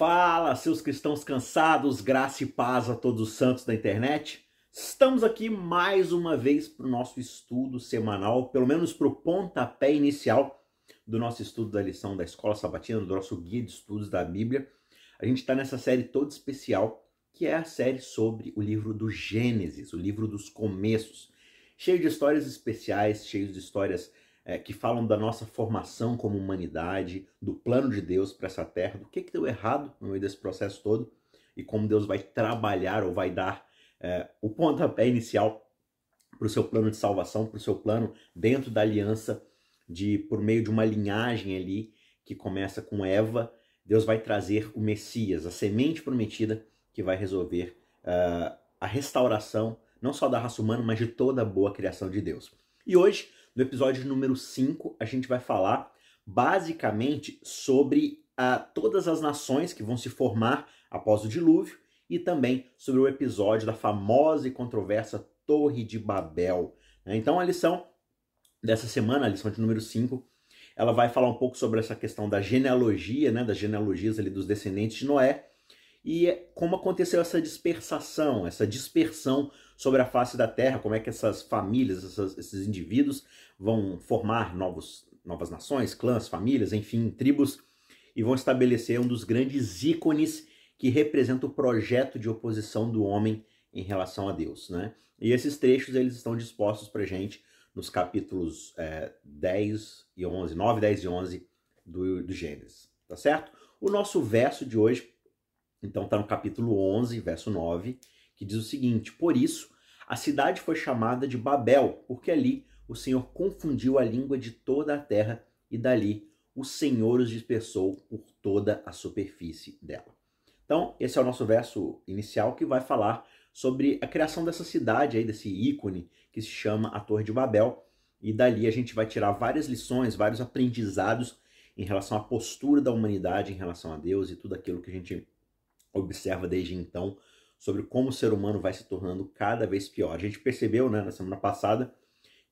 Fala, seus cristãos cansados, graça e paz a todos os santos da internet. Estamos aqui mais uma vez para o nosso estudo semanal, pelo menos para o pontapé inicial do nosso estudo da lição da Escola Sabatina, do nosso guia de estudos da Bíblia. A gente está nessa série toda especial, que é a série sobre o livro do Gênesis, o livro dos começos, cheio de histórias especiais, cheio de histórias é, que falam da nossa formação como humanidade, do plano de Deus para essa terra, do que, que deu errado no meio desse processo todo e como Deus vai trabalhar ou vai dar é, o pontapé inicial para o seu plano de salvação, para o seu plano dentro da aliança, de por meio de uma linhagem ali que começa com Eva, Deus vai trazer o Messias, a semente prometida que vai resolver uh, a restauração não só da raça humana, mas de toda a boa criação de Deus. E hoje no episódio número 5, a gente vai falar basicamente sobre uh, todas as nações que vão se formar após o dilúvio e também sobre o episódio da famosa e controversa Torre de Babel. Né? Então, a lição dessa semana, a lição de número 5, ela vai falar um pouco sobre essa questão da genealogia, né, das genealogias ali dos descendentes de Noé, e como aconteceu essa dispersação, essa dispersão sobre a face da Terra, como é que essas famílias, essas, esses indivíduos vão formar novos, novas nações, clãs, famílias, enfim, tribos, e vão estabelecer um dos grandes ícones que representa o projeto de oposição do homem em relação a Deus. Né? E esses trechos eles estão dispostos para gente nos capítulos é, 10 e 11, 9, 10 e 11 do, do Gênesis, tá certo? O nosso verso de hoje então está no capítulo 11, verso 9, que diz o seguinte: Por isso a cidade foi chamada de Babel, porque ali o Senhor confundiu a língua de toda a terra e dali o Senhor os dispersou por toda a superfície dela. Então, esse é o nosso verso inicial que vai falar sobre a criação dessa cidade aí, desse ícone que se chama a Torre de Babel, e dali a gente vai tirar várias lições, vários aprendizados em relação à postura da humanidade em relação a Deus e tudo aquilo que a gente observa desde então sobre como o ser humano vai se tornando cada vez pior. A gente percebeu né, na semana passada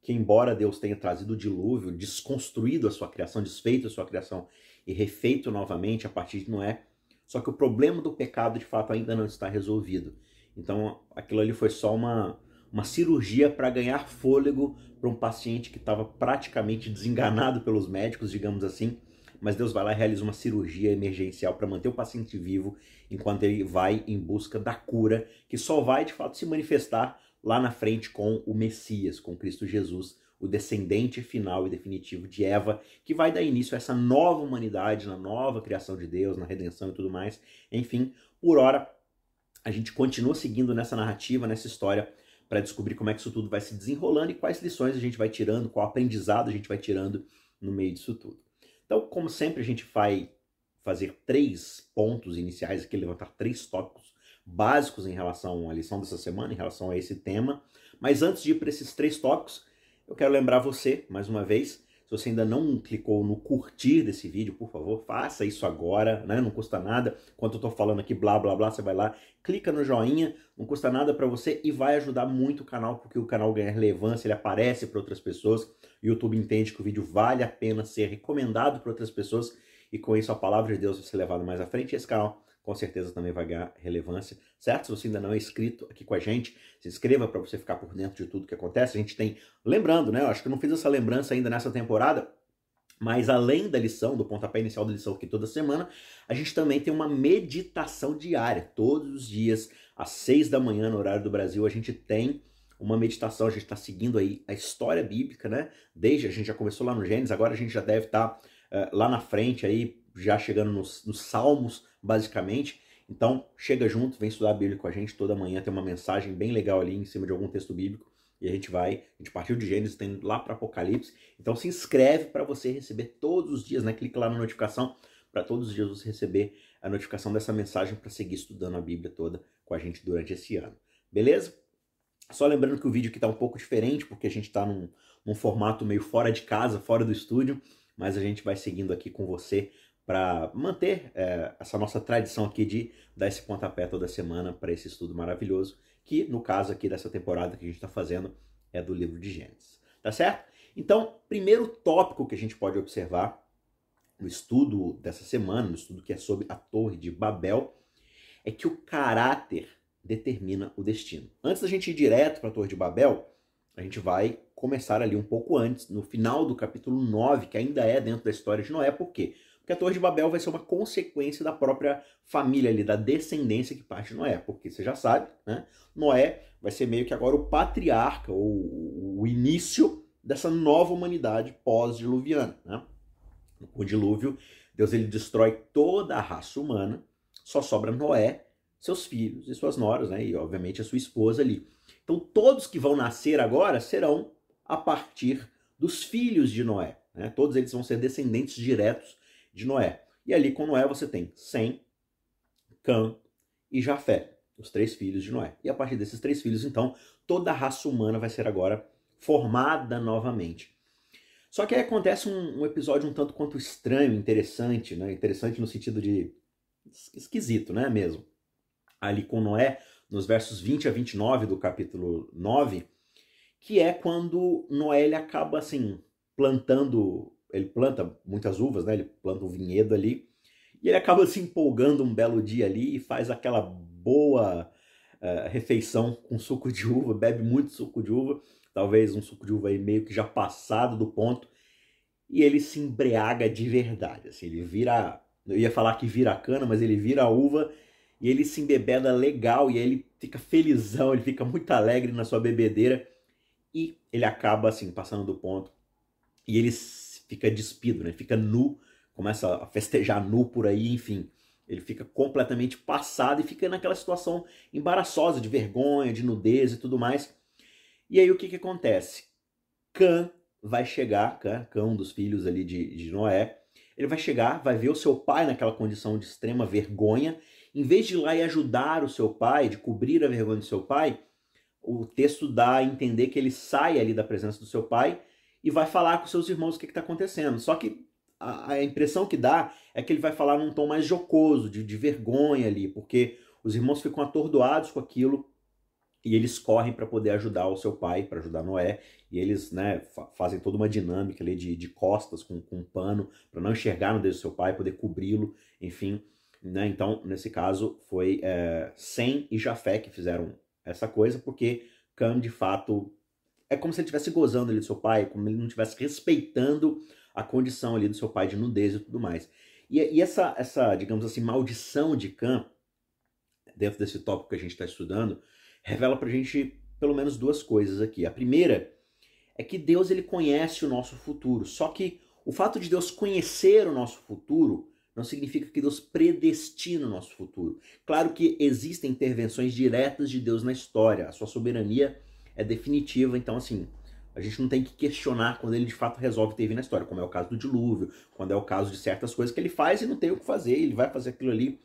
que, embora Deus tenha trazido o dilúvio, desconstruído a sua criação, desfeito a sua criação e refeito novamente a partir de Noé, só que o problema do pecado de fato ainda não está resolvido. Então aquilo ali foi só uma, uma cirurgia para ganhar fôlego para um paciente que estava praticamente desenganado pelos médicos, digamos assim, mas Deus vai lá e realiza uma cirurgia emergencial para manter o paciente vivo enquanto ele vai em busca da cura, que só vai de fato se manifestar lá na frente com o Messias, com Cristo Jesus, o descendente final e definitivo de Eva, que vai dar início a essa nova humanidade, na nova criação de Deus, na redenção e tudo mais. Enfim, por hora, a gente continua seguindo nessa narrativa, nessa história, para descobrir como é que isso tudo vai se desenrolando e quais lições a gente vai tirando, qual aprendizado a gente vai tirando no meio disso tudo. Então, como sempre, a gente vai fazer três pontos iniciais aqui, levantar três tópicos básicos em relação à lição dessa semana, em relação a esse tema. Mas antes de ir para esses três tópicos, eu quero lembrar você, mais uma vez, se você ainda não clicou no curtir desse vídeo, por favor, faça isso agora, né? Não custa nada. Enquanto eu tô falando aqui blá blá blá, você vai lá, clica no joinha, não custa nada para você e vai ajudar muito o canal, porque o canal ganha relevância, ele aparece para outras pessoas. YouTube entende que o vídeo vale a pena ser recomendado para outras pessoas e com isso a palavra de Deus vai ser levada mais à frente esse canal com certeza também vai ganhar relevância, certo? Se você ainda não é inscrito aqui com a gente, se inscreva para você ficar por dentro de tudo que acontece. A gente tem, lembrando, né? Eu acho que não fiz essa lembrança ainda nessa temporada, mas além da lição, do pontapé inicial da lição aqui toda semana, a gente também tem uma meditação diária. Todos os dias, às seis da manhã, no horário do Brasil, a gente tem uma meditação. A gente está seguindo aí a história bíblica, né? Desde a gente já começou lá no Gênesis, agora a gente já deve estar tá, uh, lá na frente aí, já chegando nos, nos Salmos basicamente. Então, chega junto, vem estudar a Bíblia com a gente toda manhã, tem uma mensagem bem legal ali em cima de algum texto bíblico. E a gente vai, a gente partiu de Gênesis, tem lá para Apocalipse. Então se inscreve para você receber todos os dias, né? Clica lá na notificação para todos os dias você receber a notificação dessa mensagem para seguir estudando a Bíblia toda com a gente durante esse ano. Beleza? Só lembrando que o vídeo aqui está um pouco diferente, porque a gente está num, num formato meio fora de casa, fora do estúdio, mas a gente vai seguindo aqui com você para manter é, essa nossa tradição aqui de dar esse pontapé toda semana para esse estudo maravilhoso, que no caso aqui dessa temporada que a gente está fazendo é do livro de Gênesis. Tá certo? Então, primeiro tópico que a gente pode observar no estudo dessa semana, no estudo que é sobre a Torre de Babel, é que o caráter determina o destino. Antes da gente ir direto para a Torre de Babel, a gente vai começar ali um pouco antes, no final do capítulo 9, que ainda é dentro da história de Noé, por quê? Porque a Torre de Babel vai ser uma consequência da própria família ali, da descendência que parte de Noé, porque você já sabe, né? Noé vai ser meio que agora o patriarca, ou o início dessa nova humanidade pós-diluviana, né? O dilúvio, Deus ele destrói toda a raça humana, só sobra Noé, seus filhos e suas noras, né? E obviamente a sua esposa ali. Então todos que vão nascer agora serão a partir dos filhos de Noé. Né? Todos eles vão ser descendentes diretos de Noé. E ali com Noé você tem Sem, Cã e Jafé, os três filhos de Noé. E a partir desses três filhos, então, toda a raça humana vai ser agora formada novamente. Só que aí acontece um, um, episódio um tanto quanto estranho, interessante, né? Interessante no sentido de esquisito, né? Mesmo. Ali com Noé, nos versos 20 a 29 do capítulo 9, que é quando Noé ele acaba assim plantando, ele planta muitas uvas, né? Ele planta um vinhedo ali e ele acaba se empolgando um belo dia ali e faz aquela boa uh, refeição com suco de uva, bebe muito suco de uva, talvez um suco de uva aí meio que já passado do ponto e ele se embriaga de verdade, assim, ele vira, eu ia falar que vira cana, mas ele vira a uva e ele se embebeda legal e aí ele fica felizão, ele fica muito alegre na sua bebedeira e ele acaba assim passando do ponto e ele fica despido, né? Fica nu, começa a festejar nu por aí, enfim. Ele fica completamente passado e fica naquela situação embaraçosa de vergonha, de nudez e tudo mais. E aí o que que acontece? Cã vai chegar, Cã, Cã um dos filhos ali de, de Noé, ele vai chegar, vai ver o seu pai naquela condição de extrema vergonha. Em vez de ir lá e ajudar o seu pai, de cobrir a vergonha do seu pai, o texto dá a entender que ele sai ali da presença do seu pai e vai falar com seus irmãos o que está acontecendo. Só que a, a, impressão que dá é que ele vai falar num tom mais jocoso, de, de vergonha ali, porque os irmãos ficam atordoados com aquilo e eles correm para poder ajudar o seu pai, para ajudar Noé, e eles né, fa fazem toda uma dinâmica ali de, de costas com, com um pano para não enxergar no dedo do seu pai, poder cobri-lo, enfim. Né? Então, nesse caso, foi é, Sem e Jafé que fizeram essa coisa, porque Cam, de fato, é como se ele estivesse gozando ali do seu pai, como ele não estivesse respeitando a condição ali do seu pai de nudez e tudo mais. E, e essa, essa, digamos assim, maldição de Cam, dentro desse tópico que a gente está estudando, revela pra gente pelo menos duas coisas aqui. A primeira é que Deus ele conhece o nosso futuro, só que o fato de Deus conhecer o nosso futuro não significa que Deus predestina o nosso futuro. Claro que existem intervenções diretas de Deus na história, a sua soberania é definitiva, então assim, a gente não tem que questionar quando ele de fato resolve intervir na história, como é o caso do dilúvio, quando é o caso de certas coisas que ele faz e não tem o que fazer, ele vai fazer aquilo ali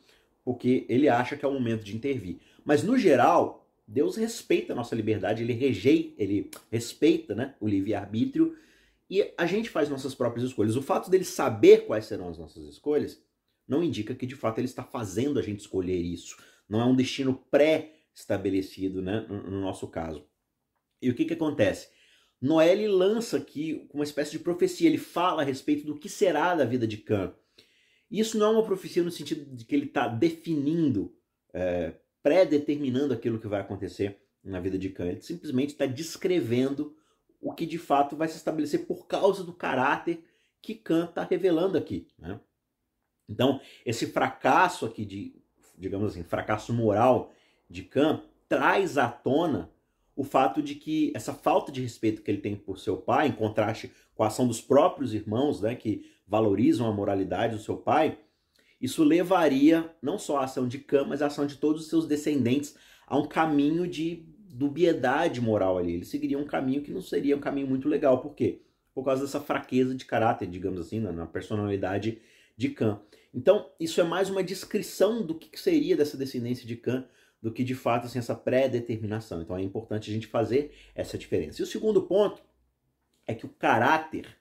porque ele acha que é o momento de intervir. Mas no geral, Deus respeita a nossa liberdade, ele rejeita, ele respeita né, o livre-arbítrio e a gente faz nossas próprias escolhas. O fato dele saber quais serão as nossas escolhas não indica que de fato ele está fazendo a gente escolher isso. Não é um destino pré-estabelecido, né, no nosso caso. E o que, que acontece? Noé lança aqui uma espécie de profecia, ele fala a respeito do que será da vida de Cã. Isso não é uma profecia no sentido de que ele está definindo, é, pré-determinando aquilo que vai acontecer na vida de Cã. Ele simplesmente está descrevendo o que de fato vai se estabelecer por causa do caráter que Kant está revelando aqui. Né? Então, esse fracasso aqui de, digamos assim, fracasso moral de Kant traz à tona o fato de que essa falta de respeito que ele tem por seu pai, em contraste com a ação dos próprios irmãos, né, que valorizam a moralidade do seu pai, isso levaria não só a ação de Kant, mas a ação de todos os seus descendentes a um caminho de dubiedade moral ali. Ele seguiria um caminho que não seria um caminho muito legal. Por quê? Por causa dessa fraqueza de caráter, digamos assim, na personalidade de Khan. Então, isso é mais uma descrição do que seria dessa descendência de Khan do que de fato assim, essa pré-determinação. Então é importante a gente fazer essa diferença. E o segundo ponto é que o caráter,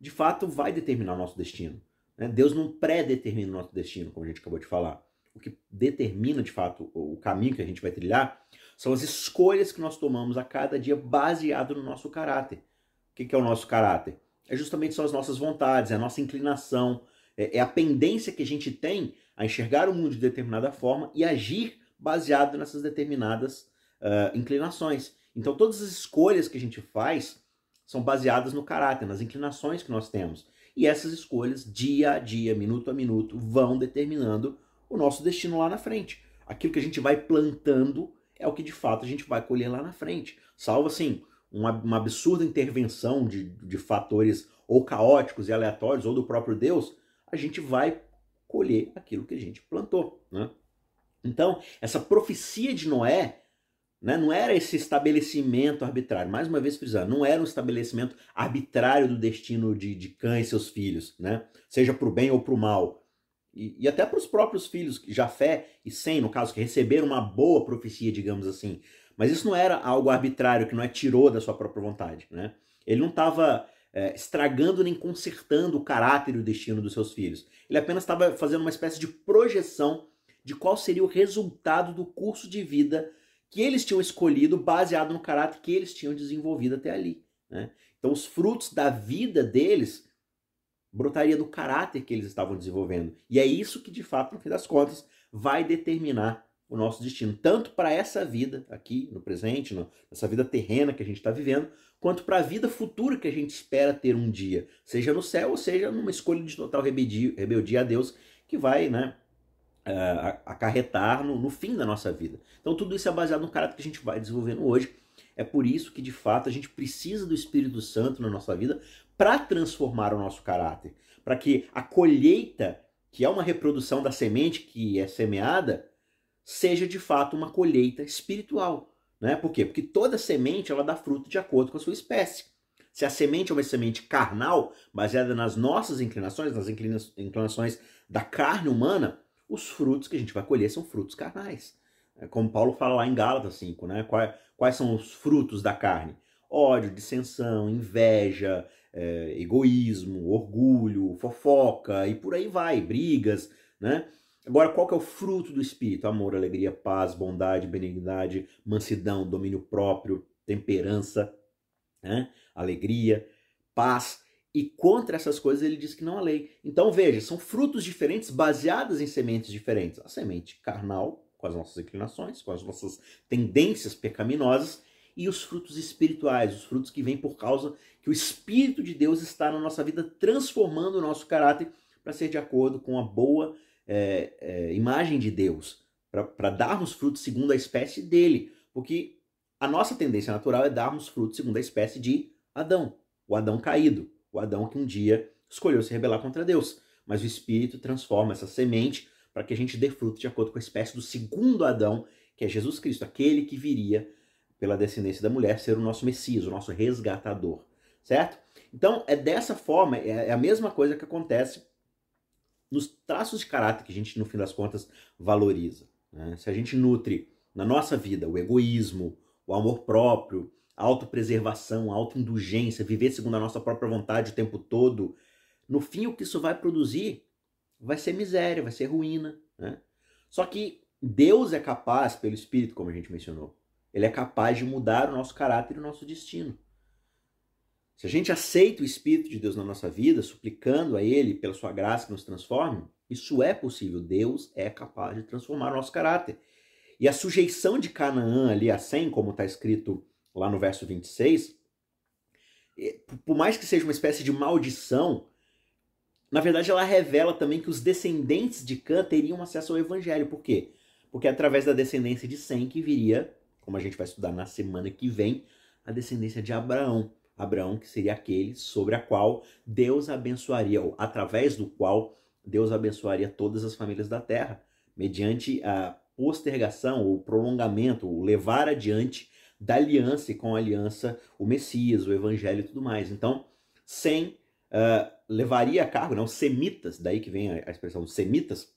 de fato, vai determinar o nosso destino. Né? Deus não pré-determina o nosso destino, como a gente acabou de falar. O que determina, de fato, o caminho que a gente vai trilhar são as escolhas que nós tomamos a cada dia baseado no nosso caráter. O que é o nosso caráter? É justamente são as nossas vontades, é a nossa inclinação, é, é a pendência que a gente tem a enxergar o mundo de determinada forma e agir baseado nessas determinadas uh, inclinações. Então, todas as escolhas que a gente faz são baseadas no caráter, nas inclinações que nós temos. E essas escolhas, dia a dia, minuto a minuto, vão determinando o nosso destino lá na frente. Aquilo que a gente vai plantando é o que de fato a gente vai colher lá na frente. Salvo assim, uma, uma absurda intervenção de, de fatores ou caóticos e aleatórios, ou do próprio Deus, a gente vai colher aquilo que a gente plantou. Né? Então, essa profecia de Noé né, não era esse estabelecimento arbitrário, mais uma vez frisando, não era um estabelecimento arbitrário do destino de, de Cã e seus filhos, né? seja para o bem ou para o mal. E, e até para os próprios filhos, já fé e sem, no caso, que receberam uma boa profecia, digamos assim. Mas isso não era algo arbitrário, que não é tirou da sua própria vontade. Né? Ele não estava é, estragando nem consertando o caráter e o destino dos seus filhos. Ele apenas estava fazendo uma espécie de projeção de qual seria o resultado do curso de vida que eles tinham escolhido baseado no caráter que eles tinham desenvolvido até ali. Né? Então, os frutos da vida deles brotaria do caráter que eles estavam desenvolvendo. E é isso que, de fato, no fim das contas, vai determinar o nosso destino, tanto para essa vida aqui no presente, nessa vida terrena que a gente está vivendo, quanto para a vida futura que a gente espera ter um dia, seja no céu ou seja numa escolha de total rebeldia, rebeldia a Deus, que vai né, uh, acarretar no, no fim da nossa vida. Então tudo isso é baseado no caráter que a gente vai desenvolvendo hoje. É por isso que de fato a gente precisa do Espírito Santo na nossa vida para transformar o nosso caráter, para que a colheita, que é uma reprodução da semente que é semeada, seja de fato uma colheita espiritual. Né? Por quê? Porque toda semente ela dá fruto de acordo com a sua espécie. Se a semente é uma semente carnal, baseada nas nossas inclinações, nas inclinações da carne humana, os frutos que a gente vai colher são frutos carnais. É como Paulo fala lá em Gálatas 5, né? Quais, quais são os frutos da carne? Ódio, dissensão, inveja, é, egoísmo, orgulho, fofoca e por aí vai, brigas, né? Agora, qual que é o fruto do Espírito? Amor, alegria, paz, bondade, benignidade, mansidão, domínio próprio, temperança, né? alegria, paz. E contra essas coisas ele diz que não há lei. Então veja, são frutos diferentes baseados em sementes diferentes. A semente carnal, com as nossas inclinações, com as nossas tendências pecaminosas, e os frutos espirituais, os frutos que vêm por causa que o Espírito de Deus está na nossa vida, transformando o nosso caráter para ser de acordo com a boa é, é, imagem de Deus, para darmos frutos segundo a espécie dele. Porque a nossa tendência natural é darmos frutos segundo a espécie de Adão, o Adão caído, o Adão que um dia escolheu se rebelar contra Deus. Mas o Espírito transforma essa semente para que a gente dê fruto de acordo com a espécie do segundo Adão, que é Jesus Cristo, aquele que viria pela descendência da mulher ser o nosso Messias, o nosso resgatador, certo? Então é dessa forma, é, é a mesma coisa que acontece nos traços de caráter que a gente, no fim das contas, valoriza. Né? Se a gente nutre na nossa vida o egoísmo, o amor próprio, a autopreservação, a autoindulgência, viver segundo a nossa própria vontade o tempo todo, no fim o que isso vai produzir vai ser miséria, vai ser ruína. Né? Só que Deus é capaz, pelo Espírito, como a gente mencionou, ele é capaz de mudar o nosso caráter e o nosso destino. Se a gente aceita o Espírito de Deus na nossa vida, suplicando a Ele pela sua graça que nos transforme, isso é possível. Deus é capaz de transformar o nosso caráter. E a sujeição de Canaã ali a 100, como está escrito lá no verso 26, por mais que seja uma espécie de maldição, na verdade ela revela também que os descendentes de Cã teriam acesso ao evangelho. Por quê? Porque é através da descendência de Sem que viria, como a gente vai estudar na semana que vem, a descendência de Abraão. Abraão, que seria aquele sobre a qual Deus abençoaria, ou através do qual Deus abençoaria todas as famílias da terra, mediante a postergação, ou prolongamento, o levar adiante da aliança e com a aliança o Messias, o Evangelho e tudo mais. Então, sem uh, levaria a cargo, não, semitas, daí que vem a, a expressão semitas,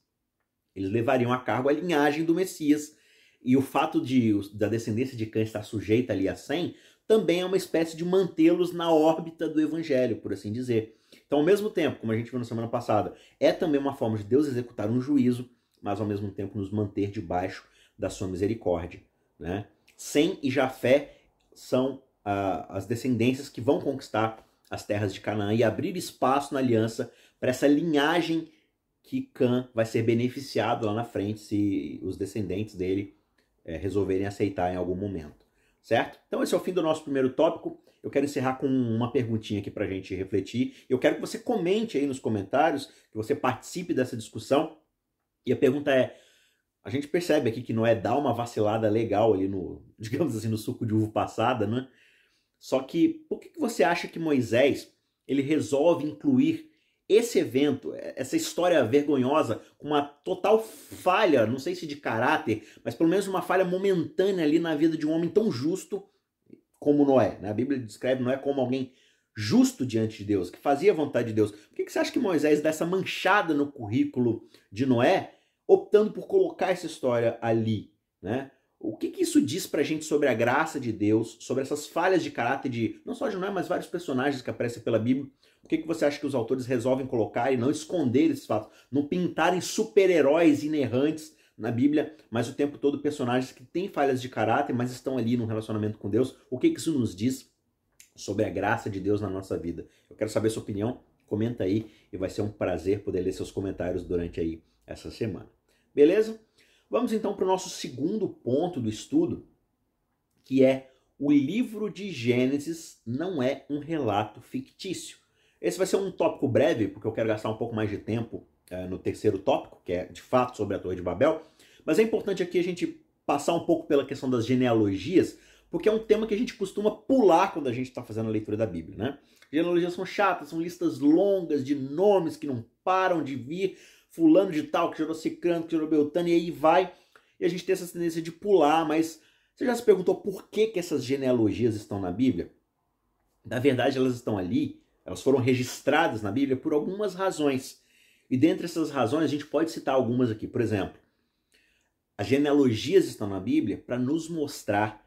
eles levariam a cargo a linhagem do Messias. E o fato de da descendência de Cã estar sujeita ali a 100 também é uma espécie de mantê-los na órbita do evangelho, por assim dizer. Então, ao mesmo tempo, como a gente viu na semana passada, é também uma forma de Deus executar um juízo, mas ao mesmo tempo nos manter debaixo da sua misericórdia. Né? Sem e Jafé são ah, as descendências que vão conquistar as terras de Canaã e abrir espaço na aliança para essa linhagem que Cã vai ser beneficiado lá na frente se os descendentes dele é, resolverem aceitar em algum momento, certo? Então esse é o fim do nosso primeiro tópico. Eu quero encerrar com uma perguntinha aqui para a gente refletir. Eu quero que você comente aí nos comentários, que você participe dessa discussão. E a pergunta é: a gente percebe aqui que Noé dá uma vacilada legal ali no, digamos assim, no suco de uva passada, né? Só que por que você acha que Moisés ele resolve incluir esse evento, essa história vergonhosa, com uma total falha, não sei se de caráter, mas pelo menos uma falha momentânea ali na vida de um homem tão justo como Noé. Né? A Bíblia descreve Noé como alguém justo diante de Deus, que fazia a vontade de Deus. Por que você acha que Moisés dá essa manchada no currículo de Noé, optando por colocar essa história ali? Né? O que, que isso diz pra gente sobre a graça de Deus, sobre essas falhas de caráter de não só de Noé, mas vários personagens que aparecem pela Bíblia? O que, que você acha que os autores resolvem colocar e não esconder esses fatos? Não pintarem super-heróis inerrantes na Bíblia, mas o tempo todo personagens que têm falhas de caráter, mas estão ali no relacionamento com Deus. O que, que isso nos diz sobre a graça de Deus na nossa vida? Eu quero saber a sua opinião. Comenta aí e vai ser um prazer poder ler seus comentários durante aí essa semana. Beleza? Vamos então para o nosso segundo ponto do estudo, que é o livro de Gênesis não é um relato fictício. Esse vai ser um tópico breve, porque eu quero gastar um pouco mais de tempo é, no terceiro tópico, que é de fato sobre a Torre de Babel. Mas é importante aqui a gente passar um pouco pela questão das genealogias, porque é um tema que a gente costuma pular quando a gente está fazendo a leitura da Bíblia, né? Genealogias são chatas, são listas longas de nomes que não param de vir, fulano de tal, que gerou cicrano, que gerou beltano, e aí vai. E a gente tem essa tendência de pular, mas você já se perguntou por que, que essas genealogias estão na Bíblia? Na verdade, elas estão ali, elas foram registradas na Bíblia por algumas razões. E dentre essas razões, a gente pode citar algumas aqui. Por exemplo, as genealogias estão na Bíblia para nos mostrar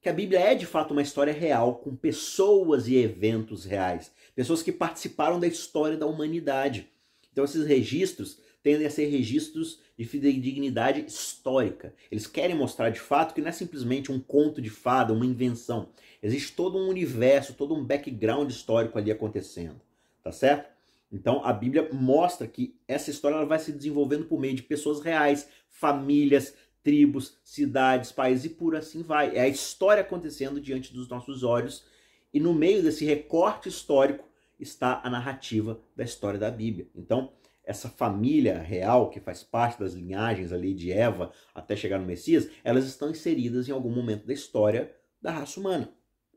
que a Bíblia é de fato uma história real, com pessoas e eventos reais, pessoas que participaram da história da humanidade. Então, esses registros tendem a ser registros de fidedignidade histórica. Eles querem mostrar de fato que não é simplesmente um conto de fada, uma invenção. Existe todo um universo, todo um background histórico ali acontecendo, tá certo? Então a Bíblia mostra que essa história ela vai se desenvolvendo por meio de pessoas reais, famílias, tribos, cidades, países e por assim vai. É a história acontecendo diante dos nossos olhos e no meio desse recorte histórico está a narrativa da história da Bíblia. Então, essa família real que faz parte das linhagens ali de Eva até chegar no Messias, elas estão inseridas em algum momento da história da raça humana.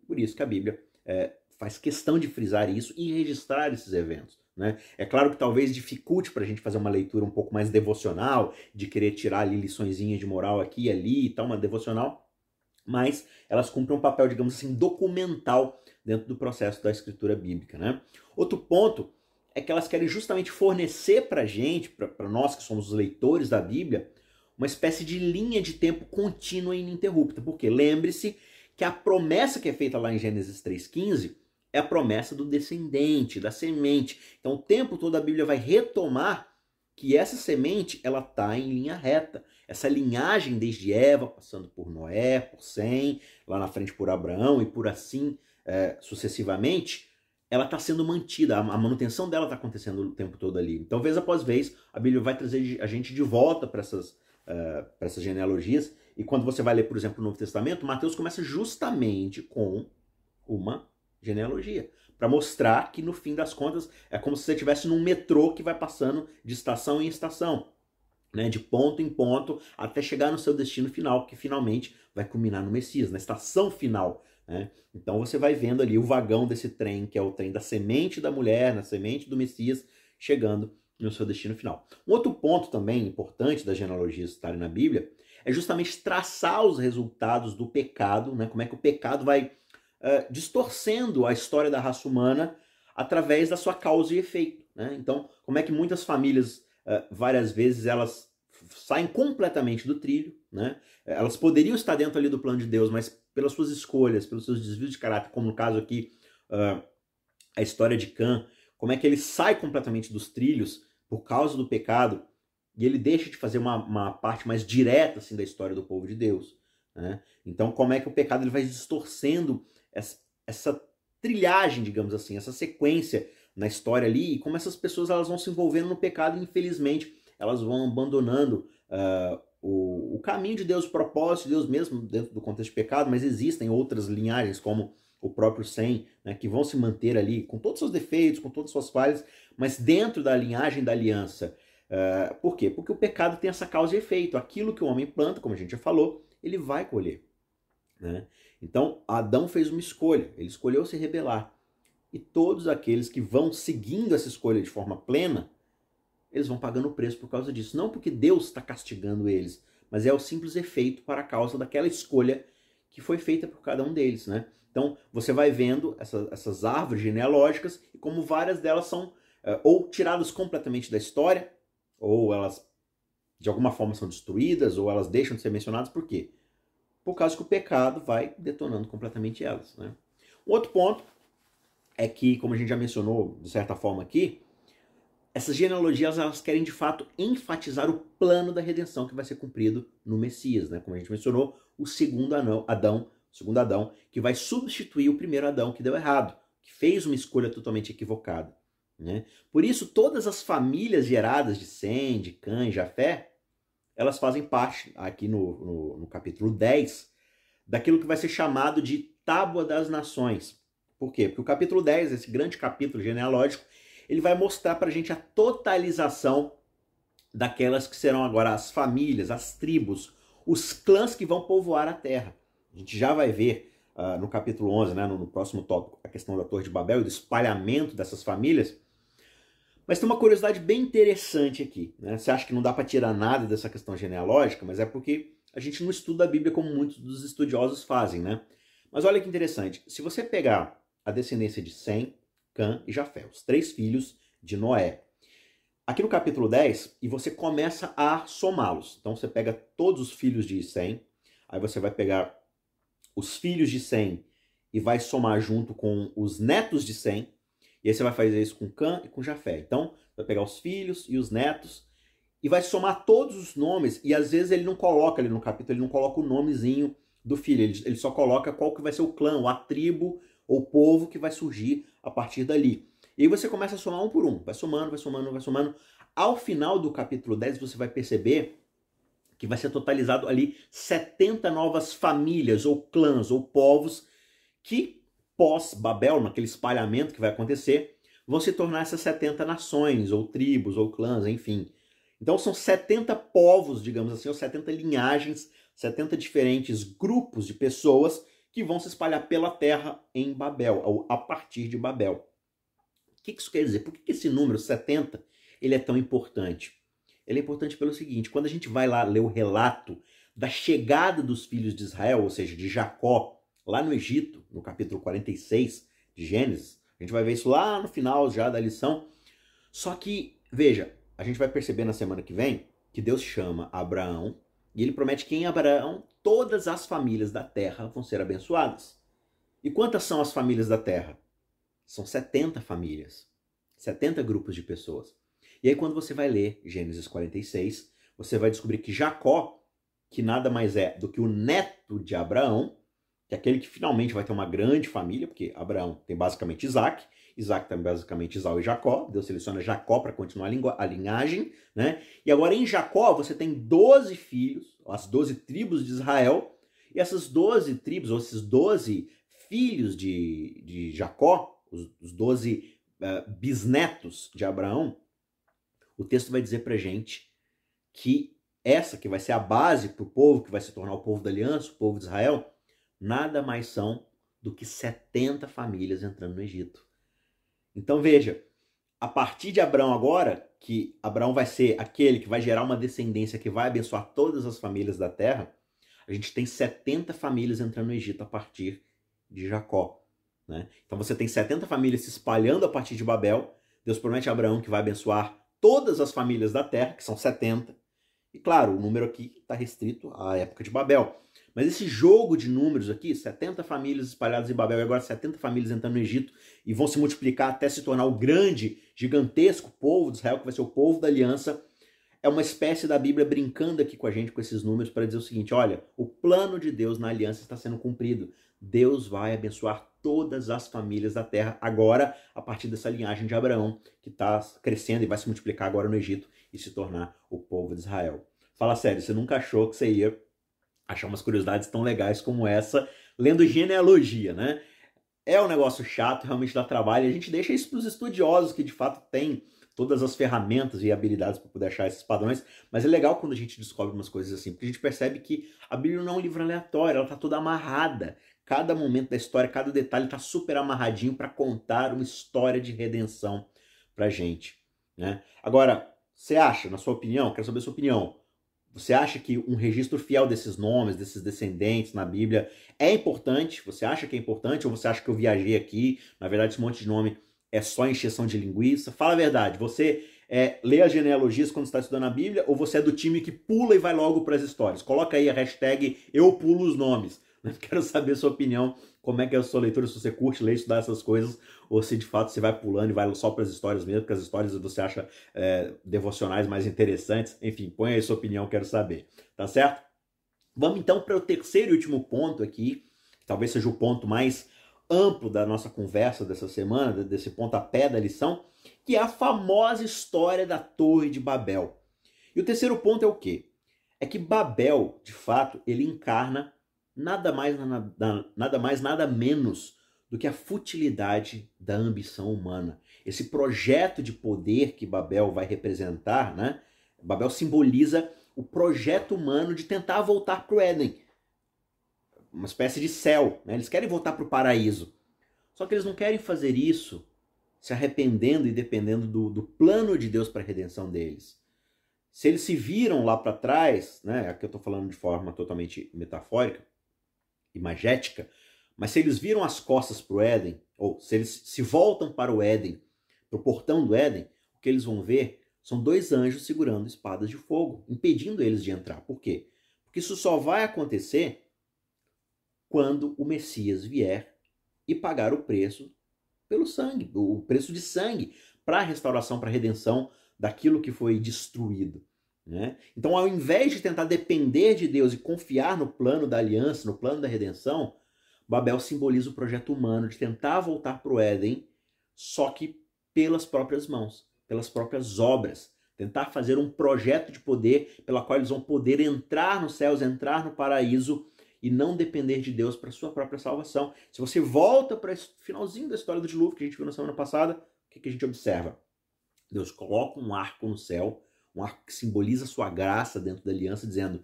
Por isso que a Bíblia é, faz questão de frisar isso e registrar esses eventos. Né? É claro que talvez dificulte para a gente fazer uma leitura um pouco mais devocional, de querer tirar ali de moral aqui e ali e tal, uma devocional, mas elas cumprem um papel, digamos assim, documental dentro do processo da escritura bíblica. Né? Outro ponto é que elas querem justamente fornecer para a gente, para nós que somos os leitores da Bíblia, uma espécie de linha de tempo contínua e ininterrupta. Porque lembre-se que a promessa que é feita lá em Gênesis 3,15 é a promessa do descendente, da semente. Então o tempo todo a Bíblia vai retomar que essa semente ela está em linha reta. Essa linhagem desde Eva, passando por Noé, por Sem, lá na frente por Abraão e por assim é, sucessivamente, ela está sendo mantida, a manutenção dela está acontecendo o tempo todo ali. Então, vez após vez, a Bíblia vai trazer a gente de volta para essas, uh, essas genealogias. E quando você vai ler, por exemplo, o Novo Testamento, Mateus começa justamente com uma genealogia. Para mostrar que, no fim das contas, é como se você estivesse num metrô que vai passando de estação em estação. Né, de ponto em ponto, até chegar no seu destino final, que finalmente vai culminar no Messias, na estação final né? Então você vai vendo ali o vagão desse trem, que é o trem da semente da mulher, na semente do Messias, chegando no seu destino final. Um outro ponto também importante das genealogias estarem na Bíblia é justamente traçar os resultados do pecado, né? como é que o pecado vai uh, distorcendo a história da raça humana através da sua causa e efeito. Né? Então, como é que muitas famílias, uh, várias vezes, elas saem completamente do trilho, né? elas poderiam estar dentro ali do plano de Deus, mas pelas suas escolhas, pelos seus desvios de caráter, como no caso aqui, uh, a história de Cã, como é que ele sai completamente dos trilhos por causa do pecado e ele deixa de fazer uma, uma parte mais direta assim da história do povo de Deus. Né? Então, como é que o pecado ele vai distorcendo essa, essa trilhagem, digamos assim, essa sequência na história ali e como essas pessoas elas vão se envolvendo no pecado infelizmente elas vão abandonando uh, o, o, caminho de Deus, o propósito de Deus mesmo dentro do contexto de pecado, mas existem outras linhagens como o próprio Sem, né, que vão se manter ali com todos os seus defeitos, com todas as suas falhas, mas dentro da linhagem da aliança. Uh, por quê? Porque o pecado tem essa causa e efeito. Aquilo que o homem planta, como a gente já falou, ele vai colher. Né? Então, Adão fez uma escolha, ele escolheu se rebelar. E todos aqueles que vão seguindo essa escolha de forma plena, eles vão pagando o preço por causa disso. Não porque Deus está castigando eles, mas é o simples efeito para a causa daquela escolha que foi feita por cada um deles. Né? Então, você vai vendo essa, essas árvores genealógicas e como várias delas são uh, ou tiradas completamente da história, ou elas de alguma forma são destruídas, ou elas deixam de ser mencionadas. Por quê? por causa que o pecado vai detonando completamente elas. Né? Um outro ponto é que, como a gente já mencionou de certa forma aqui, essas genealogias elas querem de fato enfatizar o plano da redenção que vai ser cumprido no Messias, né? Como a gente mencionou, o segundo Adão, o segundo Adão, que vai substituir o primeiro Adão que deu errado, que fez uma escolha totalmente equivocada. Né? Por isso, todas as famílias geradas de Sem, de Cã Jafé, elas fazem parte, aqui no, no, no capítulo 10, daquilo que vai ser chamado de Tábua das Nações. Por quê? Porque o capítulo 10, esse grande capítulo genealógico, ele vai mostrar para a gente a totalização daquelas que serão agora as famílias, as tribos, os clãs que vão povoar a terra. A gente já vai ver uh, no capítulo 11, né, no, no próximo tópico, a questão da Torre de Babel e do espalhamento dessas famílias. Mas tem uma curiosidade bem interessante aqui. Né? Você acha que não dá para tirar nada dessa questão genealógica, mas é porque a gente não estuda a Bíblia como muitos dos estudiosos fazem, né? Mas olha que interessante. Se você pegar a descendência de Sem, Cã e Jafé, os três filhos de Noé, aqui no capítulo 10, e você começa a somá-los. Então você pega todos os filhos de Sem, aí você vai pegar os filhos de Sem e vai somar junto com os netos de Sem, e aí você vai fazer isso com Cã e com Jafé. Então, vai pegar os filhos e os netos e vai somar todos os nomes. E às vezes ele não coloca ali no capítulo, ele não coloca o nomezinho do filho. Ele, ele só coloca qual que vai ser o clã, a tribo ou povo que vai surgir a partir dali. E aí você começa a somar um por um. Vai somando, vai somando, vai somando. Ao final do capítulo 10, você vai perceber que vai ser totalizado ali 70 novas famílias ou clãs ou povos que pós-Babel, naquele espalhamento que vai acontecer, vão se tornar essas 70 nações, ou tribos, ou clãs, enfim. Então são 70 povos, digamos assim, ou 70 linhagens, 70 diferentes grupos de pessoas que vão se espalhar pela terra em Babel, ou a partir de Babel. O que isso quer dizer? Por que esse número 70 ele é tão importante? Ele é importante pelo seguinte, quando a gente vai lá ler o relato da chegada dos filhos de Israel, ou seja, de Jacó, lá no Egito, no capítulo 46 de Gênesis. A gente vai ver isso lá no final já da lição. Só que, veja, a gente vai perceber na semana que vem que Deus chama Abraão e ele promete que em Abraão todas as famílias da terra vão ser abençoadas. E quantas são as famílias da terra? São 70 famílias, 70 grupos de pessoas. E aí, quando você vai ler Gênesis 46, você vai descobrir que Jacó, que nada mais é do que o neto de Abraão, que é aquele que finalmente vai ter uma grande família, porque Abraão tem basicamente Isaac, Isaac tem basicamente Isau e Jacó, Deus seleciona Jacó para continuar a linhagem, né? E agora em Jacó você tem 12 filhos, as 12 tribos de Israel, e essas 12 tribos, ou esses 12 filhos de, de Jacó, os, os 12 uh, bisnetos de Abraão, o texto vai dizer para gente que essa que vai ser a base para o povo, que vai se tornar o povo da aliança, o povo de Israel, nada mais são do que 70 famílias entrando no Egito. Então veja, a partir de Abraão agora, que Abraão vai ser aquele que vai gerar uma descendência que vai abençoar todas as famílias da terra, a gente tem 70 famílias entrando no Egito a partir de Jacó. Né? Então você tem 70 famílias se espalhando a partir de Babel. Deus promete a Abraão que vai abençoar todas as famílias da terra, que são 70. E claro, o número aqui está restrito à época de Babel. Mas esse jogo de números aqui, 70 famílias espalhadas em Babel e agora 70 famílias entrando no Egito e vão se multiplicar até se tornar o grande, gigantesco povo de Israel, que vai ser o povo da aliança, é uma espécie da Bíblia brincando aqui com a gente com esses números para dizer o seguinte: olha, o plano de Deus na aliança está sendo cumprido. Deus vai abençoar todas as famílias da terra, agora a partir dessa linhagem de Abraão, que está crescendo e vai se multiplicar agora no Egito e se tornar o povo de Israel. Fala sério, você nunca achou que você ia achar umas curiosidades tão legais como essa lendo genealogia, né? É um negócio chato, realmente dá trabalho, a gente deixa isso para os estudiosos que de fato têm todas as ferramentas e habilidades para poder achar esses padrões, mas é legal quando a gente descobre umas coisas assim, porque a gente percebe que a Bíblia não é um livro aleatório, ela está toda amarrada. Cada momento da história, cada detalhe está super amarradinho para contar uma história de redenção para gente. Né? Agora, você acha, na sua opinião, quero saber a sua opinião, você acha que um registro fiel desses nomes, desses descendentes na Bíblia é importante? Você acha que é importante? Ou você acha que eu viajei aqui? Na verdade, esse monte de nome é só encheção de linguiça? Fala a verdade. Você é, lê as genealogias quando está estudando a Bíblia? Ou você é do time que pula e vai logo para as histórias? Coloca aí a hashtag eu pulo os nomes. Quero saber a sua opinião como é que é a sua leitura, se você curte ler, estudar essas coisas, ou se de fato você vai pulando e vai só para as histórias mesmo, porque as histórias você acha é, devocionais mais interessantes. Enfim, põe aí sua opinião, quero saber. Tá certo? Vamos então para o terceiro e último ponto aqui, que talvez seja o ponto mais amplo da nossa conversa dessa semana, desse pontapé da lição, que é a famosa história da Torre de Babel. E o terceiro ponto é o quê? É que Babel, de fato, ele encarna nada mais, nada, nada mais, nada menos do que a futilidade da ambição humana. Esse projeto de poder que Babel vai representar, né? Babel simboliza o projeto humano de tentar voltar para o Éden. Uma espécie de céu. Né? Eles querem voltar para o paraíso. Só que eles não querem fazer isso se arrependendo e dependendo do, do plano de Deus para a redenção deles. Se eles se viram lá para trás, né? aqui eu estou falando de forma totalmente metafórica, imagética, mas se eles viram as costas para o Éden, ou se eles se voltam para o Éden, para o portão do Éden, o que eles vão ver são dois anjos segurando espadas de fogo, impedindo eles de entrar. Por quê? Porque isso só vai acontecer quando o Messias vier e pagar o preço pelo sangue, o preço de sangue para a restauração, para a redenção daquilo que foi destruído. Né? Então, ao invés de tentar depender de Deus e confiar no plano da aliança, no plano da redenção, Babel simboliza o projeto humano de tentar voltar para o Éden, só que pelas próprias mãos, pelas próprias obras. Tentar fazer um projeto de poder pela qual eles vão poder entrar nos céus, entrar no paraíso e não depender de Deus para sua própria salvação. Se você volta para o finalzinho da história do dilúvio que a gente viu na semana passada, o que, que a gente observa? Deus coloca um arco no céu um arco que simboliza sua graça dentro da aliança, dizendo: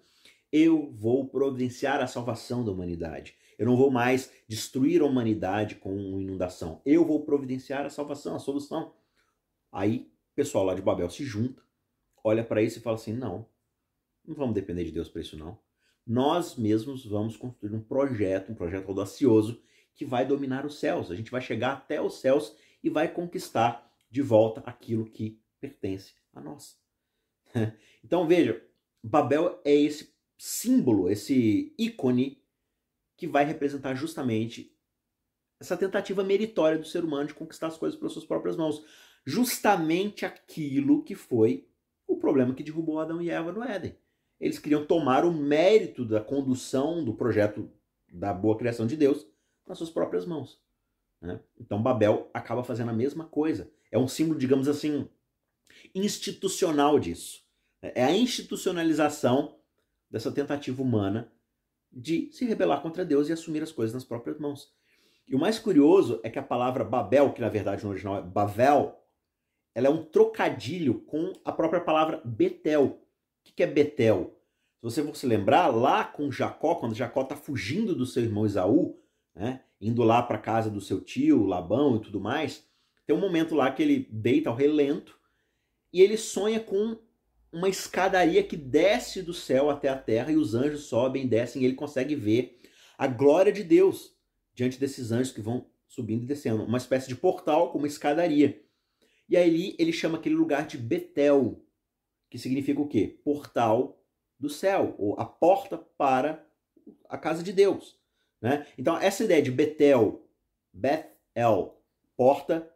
Eu vou providenciar a salvação da humanidade. Eu não vou mais destruir a humanidade com inundação. Eu vou providenciar a salvação, a solução. Aí, o pessoal lá de Babel se junta, olha para isso e fala assim: Não, não vamos depender de Deus para isso, não. Nós mesmos vamos construir um projeto, um projeto audacioso que vai dominar os céus. A gente vai chegar até os céus e vai conquistar de volta aquilo que pertence a nós. Então veja, Babel é esse símbolo, esse ícone que vai representar justamente essa tentativa meritória do ser humano de conquistar as coisas pelas suas próprias mãos. Justamente aquilo que foi o problema que derrubou Adão e Eva no Éden. Eles queriam tomar o mérito da condução do projeto da boa criação de Deus nas suas próprias mãos. Né? Então Babel acaba fazendo a mesma coisa. É um símbolo, digamos assim, institucional disso. É a institucionalização dessa tentativa humana de se rebelar contra Deus e assumir as coisas nas próprias mãos. E o mais curioso é que a palavra Babel, que na verdade no original é Bavel, ela é um trocadilho com a própria palavra Betel. O que é Betel? Se você for se lembrar, lá com Jacó, quando Jacó está fugindo do seu irmão Isaú, né, indo lá para a casa do seu tio, Labão e tudo mais, tem um momento lá que ele deita ao relento e ele sonha com uma escadaria que desce do céu até a terra e os anjos sobem descem e ele consegue ver a glória de Deus diante desses anjos que vão subindo e descendo. Uma espécie de portal com uma escadaria. E aí ele chama aquele lugar de Betel, que significa o quê? Portal do céu, ou a porta para a casa de Deus. Né? Então, essa ideia de Betel, Bethel, porta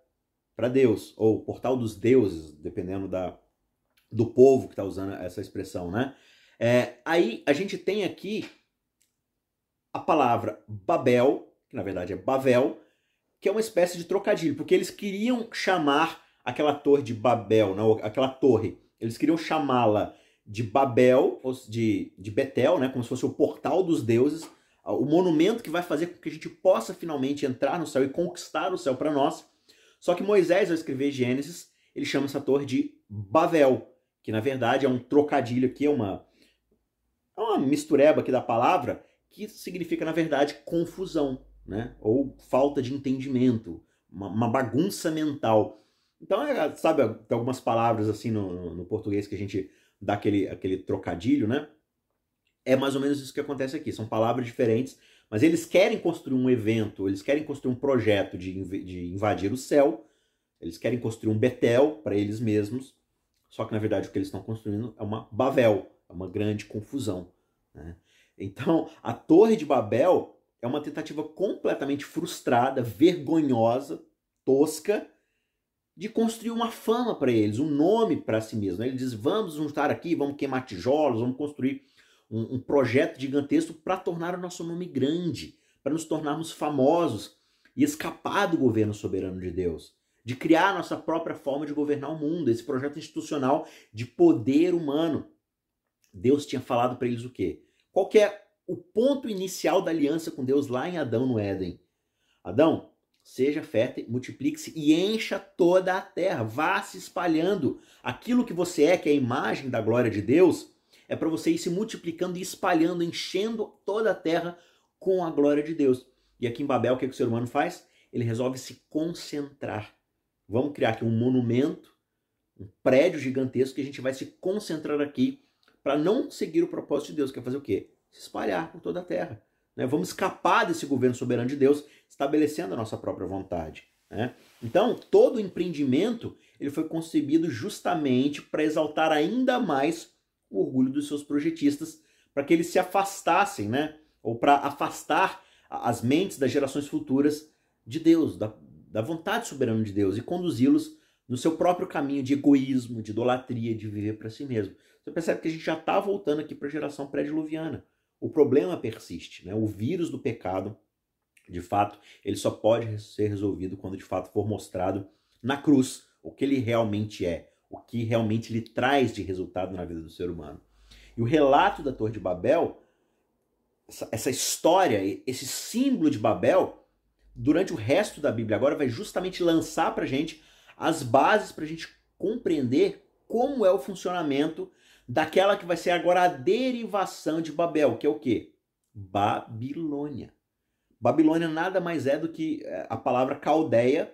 para Deus, ou portal dos deuses, dependendo da, do povo que está usando essa expressão, né? É, aí a gente tem aqui a palavra Babel, que na verdade é Bavel, que é uma espécie de trocadilho, porque eles queriam chamar aquela torre de Babel, não, aquela torre, eles queriam chamá-la de Babel, de, de Betel, né, como se fosse o portal dos deuses, o monumento que vai fazer com que a gente possa finalmente entrar no céu e conquistar o céu para nós. Só que Moisés, ao escrever Gênesis, ele chama essa torre de Babel, que na verdade é um trocadilho aqui, é uma, é uma mistureba aqui da palavra, que significa, na verdade, confusão, né? ou falta de entendimento, uma, uma bagunça mental. Então, é, sabe, tem algumas palavras assim no, no português que a gente dá aquele, aquele trocadilho, né? É mais ou menos isso que acontece aqui. São palavras diferentes, mas eles querem construir um evento, eles querem construir um projeto de, de invadir o céu, eles querem construir um Betel para eles mesmos, só que na verdade o que eles estão construindo é uma Babel, é uma grande confusão. Né? Então, a Torre de Babel é uma tentativa completamente frustrada, vergonhosa, tosca, de construir uma fama para eles, um nome para si mesmo. Ele diz: vamos juntar aqui, vamos queimar tijolos, vamos construir um, um projeto gigantesco para tornar o nosso nome grande, para nos tornarmos famosos e escapar do governo soberano de Deus, de criar a nossa própria forma de governar o mundo, esse projeto institucional de poder humano. Deus tinha falado para eles o quê? Qual que é o ponto inicial da aliança com Deus lá em Adão no Éden? Adão, Seja fértil, multiplique-se e encha toda a terra. Vá se espalhando. Aquilo que você é, que é a imagem da glória de Deus, é para você ir se multiplicando e espalhando, enchendo toda a terra com a glória de Deus. E aqui em Babel, o que, que o ser humano faz? Ele resolve se concentrar. Vamos criar aqui um monumento, um prédio gigantesco que a gente vai se concentrar aqui para não seguir o propósito de Deus, que é fazer o quê? Se espalhar por toda a terra. Né? Vamos escapar desse governo soberano de Deus, estabelecendo a nossa própria vontade. Né? Então, todo empreendimento ele foi concebido justamente para exaltar ainda mais o orgulho dos seus projetistas, para que eles se afastassem, né? ou para afastar as mentes das gerações futuras de Deus, da, da vontade soberana de Deus, e conduzi-los no seu próprio caminho de egoísmo, de idolatria, de viver para si mesmo. Você percebe que a gente já está voltando aqui para a geração pré-diluviana o problema persiste. Né? O vírus do pecado, de fato, ele só pode ser resolvido quando de fato for mostrado na cruz o que ele realmente é, o que realmente ele traz de resultado na vida do ser humano. E o relato da Torre de Babel, essa, essa história, esse símbolo de Babel, durante o resto da Bíblia agora vai justamente lançar para gente as bases para a gente compreender como é o funcionamento daquela que vai ser agora a derivação de Babel, que é o quê? Babilônia. Babilônia nada mais é do que eh, a palavra caldeia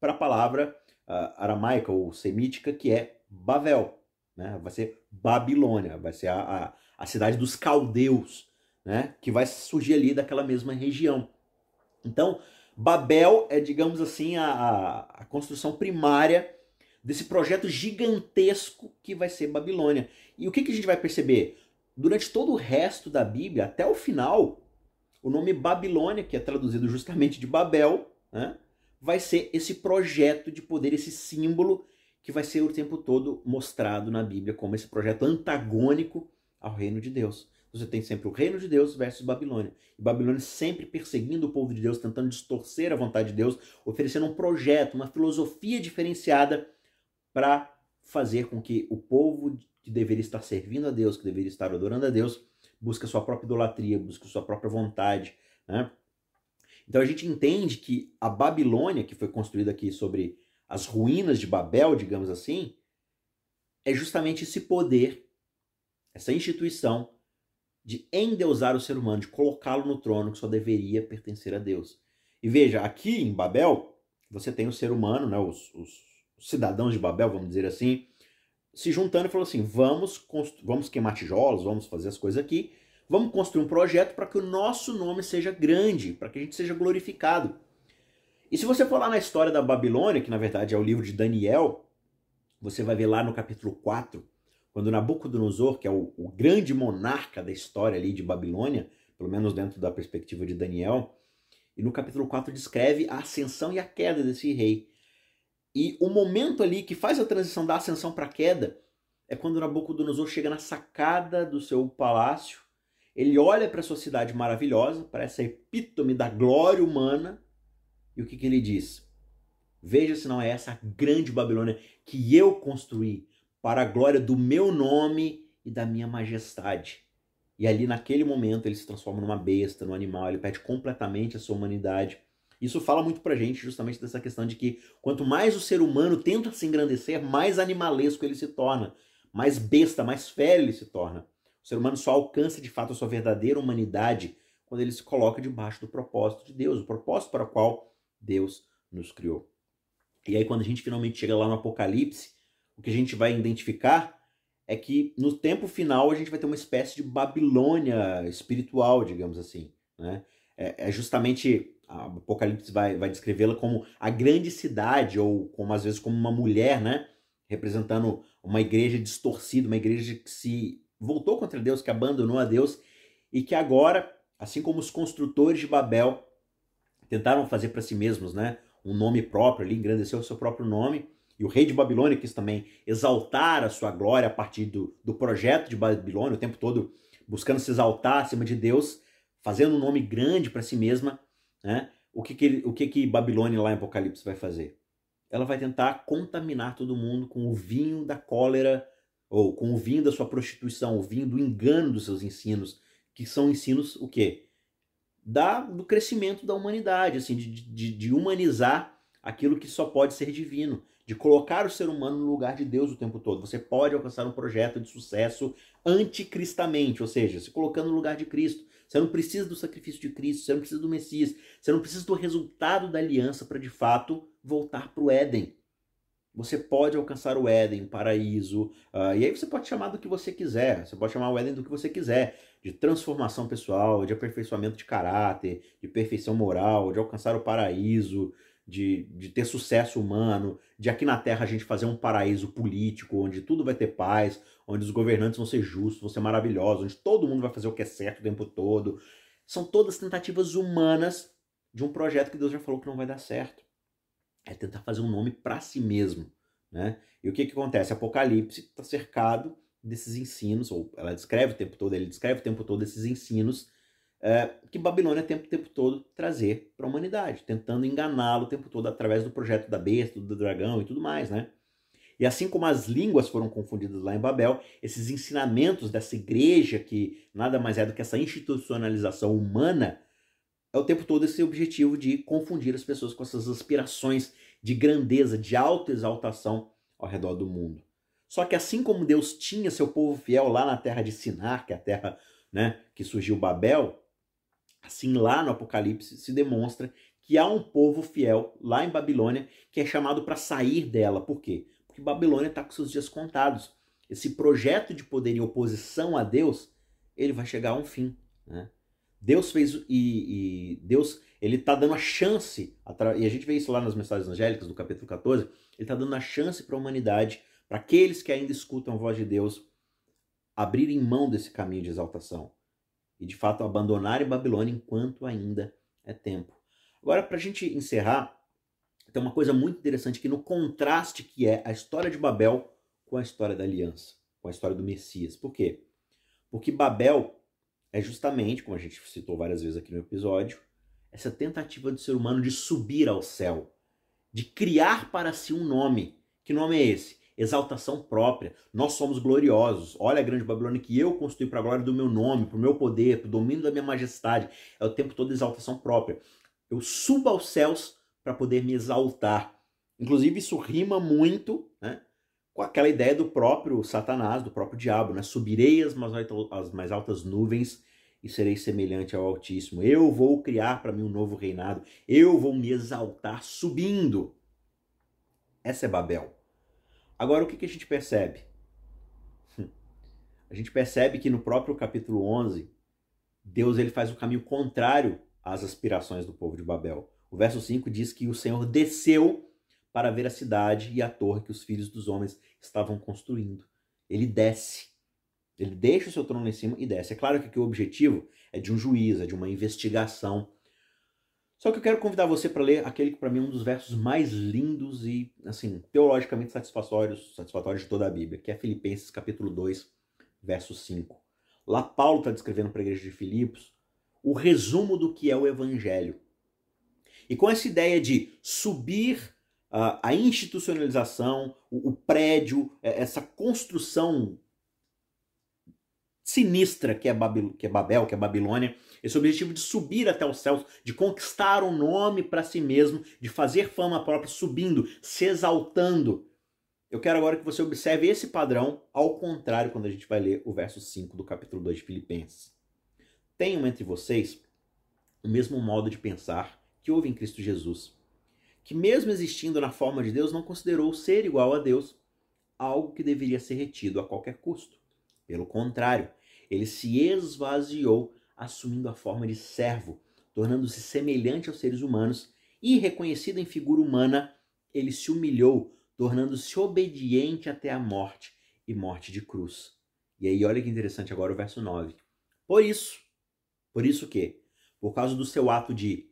para a palavra uh, aramaica ou semítica, que é Babel. Né? Vai ser Babilônia, vai ser a, a, a cidade dos caldeus, né? que vai surgir ali daquela mesma região. Então, Babel é, digamos assim, a, a construção primária desse projeto gigantesco que vai ser Babilônia. E o que, que a gente vai perceber? Durante todo o resto da Bíblia, até o final, o nome Babilônia, que é traduzido justamente de Babel, né, vai ser esse projeto de poder, esse símbolo que vai ser o tempo todo mostrado na Bíblia como esse projeto antagônico ao reino de Deus. Você tem sempre o reino de Deus versus Babilônia. E Babilônia sempre perseguindo o povo de Deus, tentando distorcer a vontade de Deus, oferecendo um projeto, uma filosofia diferenciada para fazer com que o povo que deveria estar servindo a Deus, que deveria estar adorando a Deus, busque a sua própria idolatria, busque a sua própria vontade. Né? Então a gente entende que a Babilônia, que foi construída aqui sobre as ruínas de Babel, digamos assim, é justamente esse poder, essa instituição de endeusar o ser humano, de colocá-lo no trono que só deveria pertencer a Deus. E veja, aqui em Babel, você tem o ser humano, né, os, os cidadãos de Babel, vamos dizer assim, se juntando e falou assim: vamos, vamos queimar tijolos, vamos fazer as coisas aqui, vamos construir um projeto para que o nosso nome seja grande, para que a gente seja glorificado. E se você for lá na história da Babilônia, que na verdade é o livro de Daniel, você vai ver lá no capítulo 4, quando Nabucodonosor, que é o, o grande monarca da história ali de Babilônia, pelo menos dentro da perspectiva de Daniel, e no capítulo 4 descreve a ascensão e a queda desse rei. E o momento ali que faz a transição da ascensão para a queda é quando Nabucodonosor chega na sacada do seu palácio. Ele olha para sua cidade maravilhosa, para essa epítome da glória humana, E o que, que ele diz? Veja se não é essa grande Babilônia que eu construí para a glória do meu nome e da minha majestade. E ali, naquele momento, ele se transforma numa besta, num animal, ele perde completamente a sua humanidade. Isso fala muito pra gente justamente dessa questão de que quanto mais o ser humano tenta se engrandecer, mais animalesco ele se torna, mais besta, mais fera ele se torna. O ser humano só alcança de fato a sua verdadeira humanidade quando ele se coloca debaixo do propósito de Deus, o propósito para o qual Deus nos criou. E aí, quando a gente finalmente chega lá no Apocalipse, o que a gente vai identificar é que no tempo final a gente vai ter uma espécie de Babilônia espiritual, digamos assim. Né? É, é justamente a Apocalipse vai, vai descrevê-la como a grande cidade, ou como às vezes como uma mulher, né? representando uma igreja distorcida, uma igreja que se voltou contra Deus, que abandonou a Deus e que agora, assim como os construtores de Babel tentaram fazer para si mesmos, né, um nome próprio ali, engrandecer o seu próprio nome, e o rei de Babilônia quis também exaltar a sua glória a partir do, do projeto de Babilônia, o tempo todo buscando se exaltar acima de Deus, fazendo um nome grande para si mesma, né? O que que, o que que Babilônia lá em Apocalipse vai fazer? Ela vai tentar contaminar todo mundo com o vinho da cólera ou com o vinho da sua prostituição, o vinho do engano dos seus ensinos, que são ensinos o quê? Da, do crescimento da humanidade, assim, de, de, de humanizar aquilo que só pode ser divino de colocar o ser humano no lugar de Deus o tempo todo. Você pode alcançar um projeto de sucesso anticristamente, ou seja, se colocando no lugar de Cristo. Você não precisa do sacrifício de Cristo, você não precisa do Messias, você não precisa do resultado da aliança para de fato voltar para o Éden. Você pode alcançar o Éden, o paraíso, uh, e aí você pode chamar do que você quiser, você pode chamar o Éden do que você quiser, de transformação pessoal, de aperfeiçoamento de caráter, de perfeição moral, de alcançar o paraíso, de, de ter sucesso humano, de aqui na Terra a gente fazer um paraíso político, onde tudo vai ter paz, onde os governantes vão ser justos, vão ser maravilhosos, onde todo mundo vai fazer o que é certo o tempo todo. São todas tentativas humanas de um projeto que Deus já falou que não vai dar certo. É tentar fazer um nome para si mesmo. Né? E o que, que acontece? Apocalipse está cercado desses ensinos, ou ela descreve o tempo todo, ele descreve o tempo todo esses ensinos é, que Babilônia tem o tempo todo trazer para a humanidade, tentando enganá-lo o tempo todo através do projeto da besta, do dragão e tudo mais, né? E assim como as línguas foram confundidas lá em Babel, esses ensinamentos dessa igreja, que nada mais é do que essa institucionalização humana, é o tempo todo esse objetivo de confundir as pessoas com essas aspirações de grandeza, de autoexaltação ao redor do mundo. Só que assim como Deus tinha seu povo fiel lá na terra de Sinar, que é a terra né, que surgiu Babel, Assim, lá no Apocalipse se demonstra que há um povo fiel lá em Babilônia que é chamado para sair dela. Por quê? Porque Babilônia está com seus dias contados. Esse projeto de poder em oposição a Deus, ele vai chegar a um fim. Né? Deus fez e, e Deus ele está dando a chance, e a gente vê isso lá nas mensagens angélicas do capítulo 14, ele está dando a chance para a humanidade, para aqueles que ainda escutam a voz de Deus, abrirem mão desse caminho de exaltação e de fato abandonarem Babilônia enquanto ainda é tempo. Agora, para a gente encerrar, tem uma coisa muito interessante aqui no contraste que é a história de Babel com a história da aliança, com a história do Messias. Por quê? Porque Babel é justamente, como a gente citou várias vezes aqui no episódio, essa tentativa do ser humano de subir ao céu, de criar para si um nome. Que nome é esse? exaltação própria. Nós somos gloriosos. Olha a grande Babilônia que eu construí para a glória do meu nome, para o meu poder, para o domínio da minha majestade. É o tempo todo exaltação própria. Eu subo aos céus para poder me exaltar. Inclusive, isso rima muito né, com aquela ideia do próprio Satanás, do próprio diabo. Né? Subirei as mais, as mais altas nuvens e serei semelhante ao Altíssimo. Eu vou criar para mim um novo reinado. Eu vou me exaltar subindo. Essa é Babel. Agora, o que, que a gente percebe? A gente percebe que no próprio capítulo 11, Deus ele faz o caminho contrário às aspirações do povo de Babel. O verso 5 diz que o Senhor desceu para ver a cidade e a torre que os filhos dos homens estavam construindo. Ele desce. Ele deixa o seu trono lá em cima e desce. É claro que o objetivo é de um juiz, é de uma investigação só que eu quero convidar você para ler aquele que para mim é um dos versos mais lindos e, assim, teologicamente satisfatórios, satisfatórios de toda a Bíblia, que é Filipenses capítulo 2, verso 5. Lá Paulo está descrevendo para a igreja de Filipos o resumo do que é o evangelho. E com essa ideia de subir uh, a institucionalização, o, o prédio, é, essa construção sinistra que é, Babil, que é Babel, que é Babilônia, esse objetivo de subir até os céus, de conquistar um nome para si mesmo, de fazer fama própria, subindo, se exaltando. Eu quero agora que você observe esse padrão, ao contrário, quando a gente vai ler o verso 5 do capítulo 2 de Filipenses. Tenham entre vocês o mesmo modo de pensar que houve em Cristo Jesus, que, mesmo existindo na forma de Deus, não considerou ser igual a Deus algo que deveria ser retido a qualquer custo. Pelo contrário, ele se esvaziou, assumindo a forma de servo, tornando-se semelhante aos seres humanos e, reconhecido em figura humana, ele se humilhou, tornando-se obediente até a morte e morte de cruz. E aí, olha que interessante agora o verso 9. Por isso, por isso que, por causa do seu ato de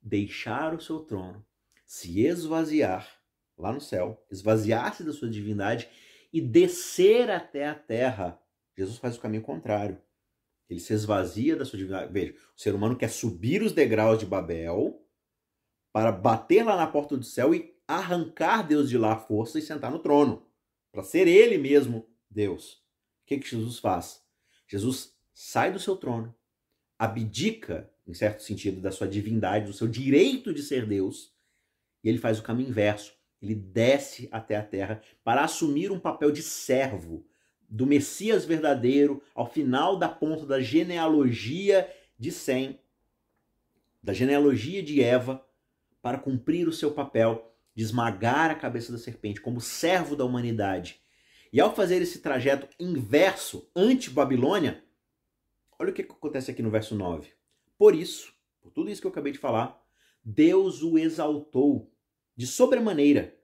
deixar o seu trono, se esvaziar lá no céu, esvaziar-se da sua divindade e descer até a terra, Jesus faz o caminho contrário. Ele se esvazia da sua divindade. Veja, o ser humano quer subir os degraus de Babel para bater lá na porta do céu e arrancar Deus de lá a força e sentar no trono, para ser ele mesmo Deus. O que, que Jesus faz? Jesus sai do seu trono, abdica, em certo sentido, da sua divindade, do seu direito de ser Deus, e ele faz o caminho inverso. Ele desce até a terra para assumir um papel de servo do Messias verdadeiro ao final da ponta da genealogia de Sem, da genealogia de Eva, para cumprir o seu papel de esmagar a cabeça da serpente como servo da humanidade. E ao fazer esse trajeto inverso, anti-Babilônia, olha o que acontece aqui no verso 9. Por isso, por tudo isso que eu acabei de falar, Deus o exaltou de sobremaneira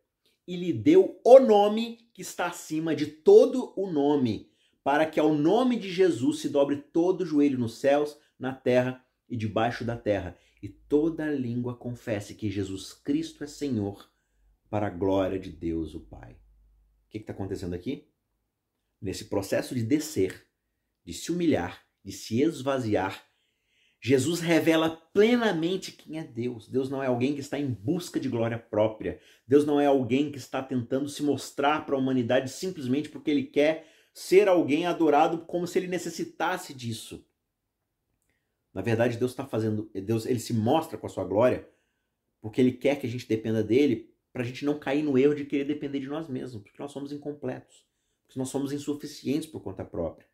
e lhe deu o nome que está acima de todo o nome, para que ao nome de Jesus se dobre todo o joelho nos céus, na terra e debaixo da terra, e toda língua confesse que Jesus Cristo é Senhor, para a glória de Deus o Pai. O que está acontecendo aqui? Nesse processo de descer, de se humilhar, de se esvaziar, Jesus revela plenamente quem é Deus. Deus não é alguém que está em busca de glória própria. Deus não é alguém que está tentando se mostrar para a humanidade simplesmente porque ele quer ser alguém adorado como se ele necessitasse disso. Na verdade, Deus está fazendo, Deus, ele se mostra com a sua glória porque ele quer que a gente dependa dele para a gente não cair no erro de querer depender de nós mesmos, porque nós somos incompletos, porque nós somos insuficientes por conta própria.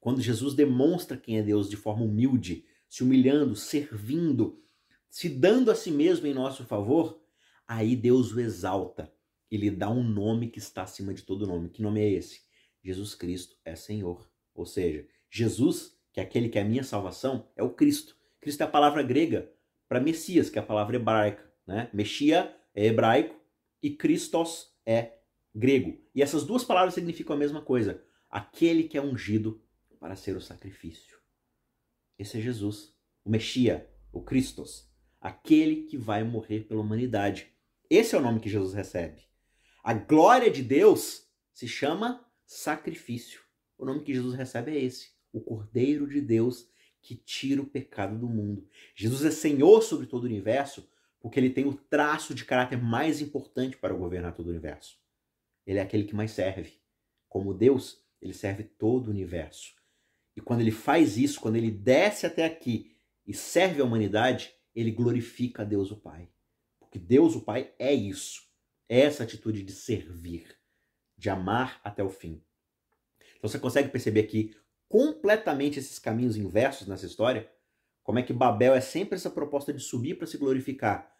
Quando Jesus demonstra quem é Deus de forma humilde, se humilhando, servindo, se dando a si mesmo em nosso favor, aí Deus o exalta e lhe dá um nome que está acima de todo nome. Que nome é esse? Jesus Cristo é Senhor. Ou seja, Jesus, que é aquele que é a minha salvação, é o Cristo. Cristo é a palavra grega para Messias, que é a palavra hebraica. Né? Mexia é hebraico e Christos é grego. E essas duas palavras significam a mesma coisa. Aquele que é ungido para ser o sacrifício. Esse é Jesus, o Messias, o Christos, aquele que vai morrer pela humanidade. Esse é o nome que Jesus recebe. A glória de Deus se chama sacrifício. O nome que Jesus recebe é esse, o Cordeiro de Deus que tira o pecado do mundo. Jesus é Senhor sobre todo o universo porque ele tem o traço de caráter mais importante para governar todo o universo. Ele é aquele que mais serve. Como Deus, ele serve todo o universo. E quando ele faz isso, quando ele desce até aqui e serve a humanidade, ele glorifica a Deus o Pai. Porque Deus o Pai é isso. É essa atitude de servir, de amar até o fim. Então você consegue perceber aqui completamente esses caminhos inversos nessa história? Como é que Babel é sempre essa proposta de subir para se glorificar,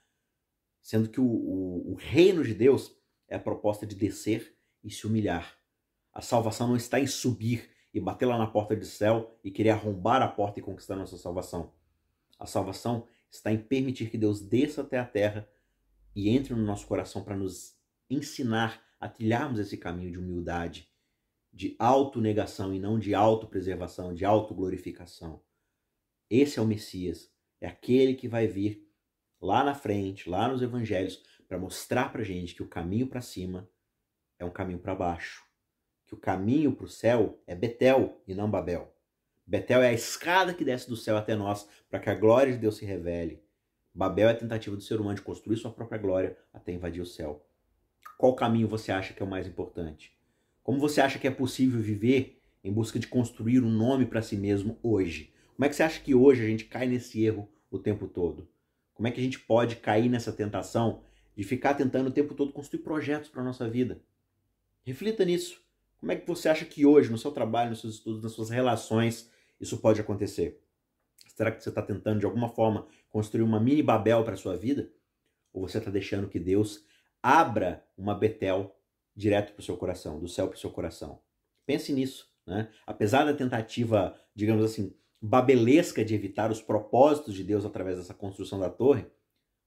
sendo que o, o, o reino de Deus é a proposta de descer e se humilhar. A salvação não está em subir, e bater lá na porta do céu e querer arrombar a porta e conquistar nossa salvação. A salvação está em permitir que Deus desça até a terra e entre no nosso coração para nos ensinar a trilharmos esse caminho de humildade, de autonegação e não de autopreservação, de autoglorificação. Esse é o Messias, é aquele que vai vir lá na frente, lá nos evangelhos, para mostrar para gente que o caminho para cima é um caminho para baixo o caminho para o céu é Betel e não Babel. Betel é a escada que desce do céu até nós para que a glória de Deus se revele, Babel é a tentativa do ser humano de construir sua própria glória até invadir o céu. Qual caminho você acha que é o mais importante? Como você acha que é possível viver em busca de construir um nome para si mesmo hoje? Como é que você acha que hoje a gente cai nesse erro o tempo todo? Como é que a gente pode cair nessa tentação de ficar tentando o tempo todo construir projetos para nossa vida? Reflita nisso. Como é que você acha que hoje, no seu trabalho, nos seus estudos, nas suas relações, isso pode acontecer? Será que você está tentando, de alguma forma, construir uma mini Babel para a sua vida? Ou você está deixando que Deus abra uma Betel direto para o seu coração, do céu para o seu coração? Pense nisso. Né? Apesar da tentativa, digamos assim, babelesca de evitar os propósitos de Deus através dessa construção da torre,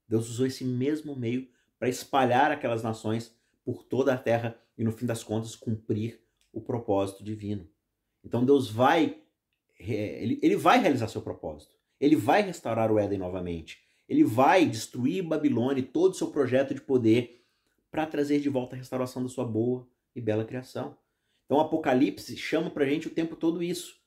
Deus usou esse mesmo meio para espalhar aquelas nações por toda a terra e, no fim das contas, cumprir o propósito divino. Então Deus vai ele, ele vai realizar seu propósito. Ele vai restaurar o Éden novamente. Ele vai destruir Babilônia e todo o seu projeto de poder para trazer de volta a restauração da sua boa e bela criação. Então o Apocalipse chama para a gente o tempo todo isso.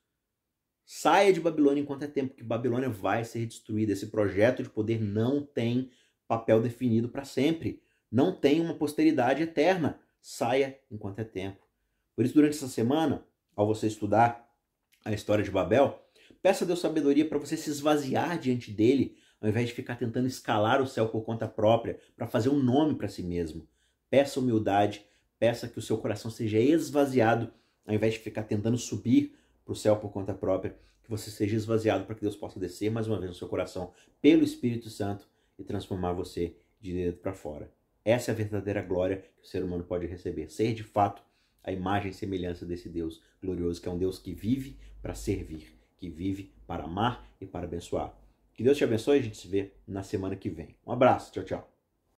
Saia de Babilônia enquanto é tempo, que Babilônia vai ser destruída. Esse projeto de poder não tem papel definido para sempre. Não tem uma posteridade eterna. Saia enquanto é tempo. Por isso, durante essa semana, ao você estudar a história de Babel, peça a Deus sabedoria para você se esvaziar diante dele, ao invés de ficar tentando escalar o céu por conta própria, para fazer um nome para si mesmo. Peça humildade, peça que o seu coração seja esvaziado, ao invés de ficar tentando subir para o céu por conta própria, que você seja esvaziado para que Deus possa descer mais uma vez no seu coração pelo Espírito Santo e transformar você de dentro para fora. Essa é a verdadeira glória que o ser humano pode receber. Ser de fato a imagem e semelhança desse Deus glorioso, que é um Deus que vive para servir, que vive para amar e para abençoar. Que Deus te abençoe e a gente se vê na semana que vem. Um abraço, tchau, tchau.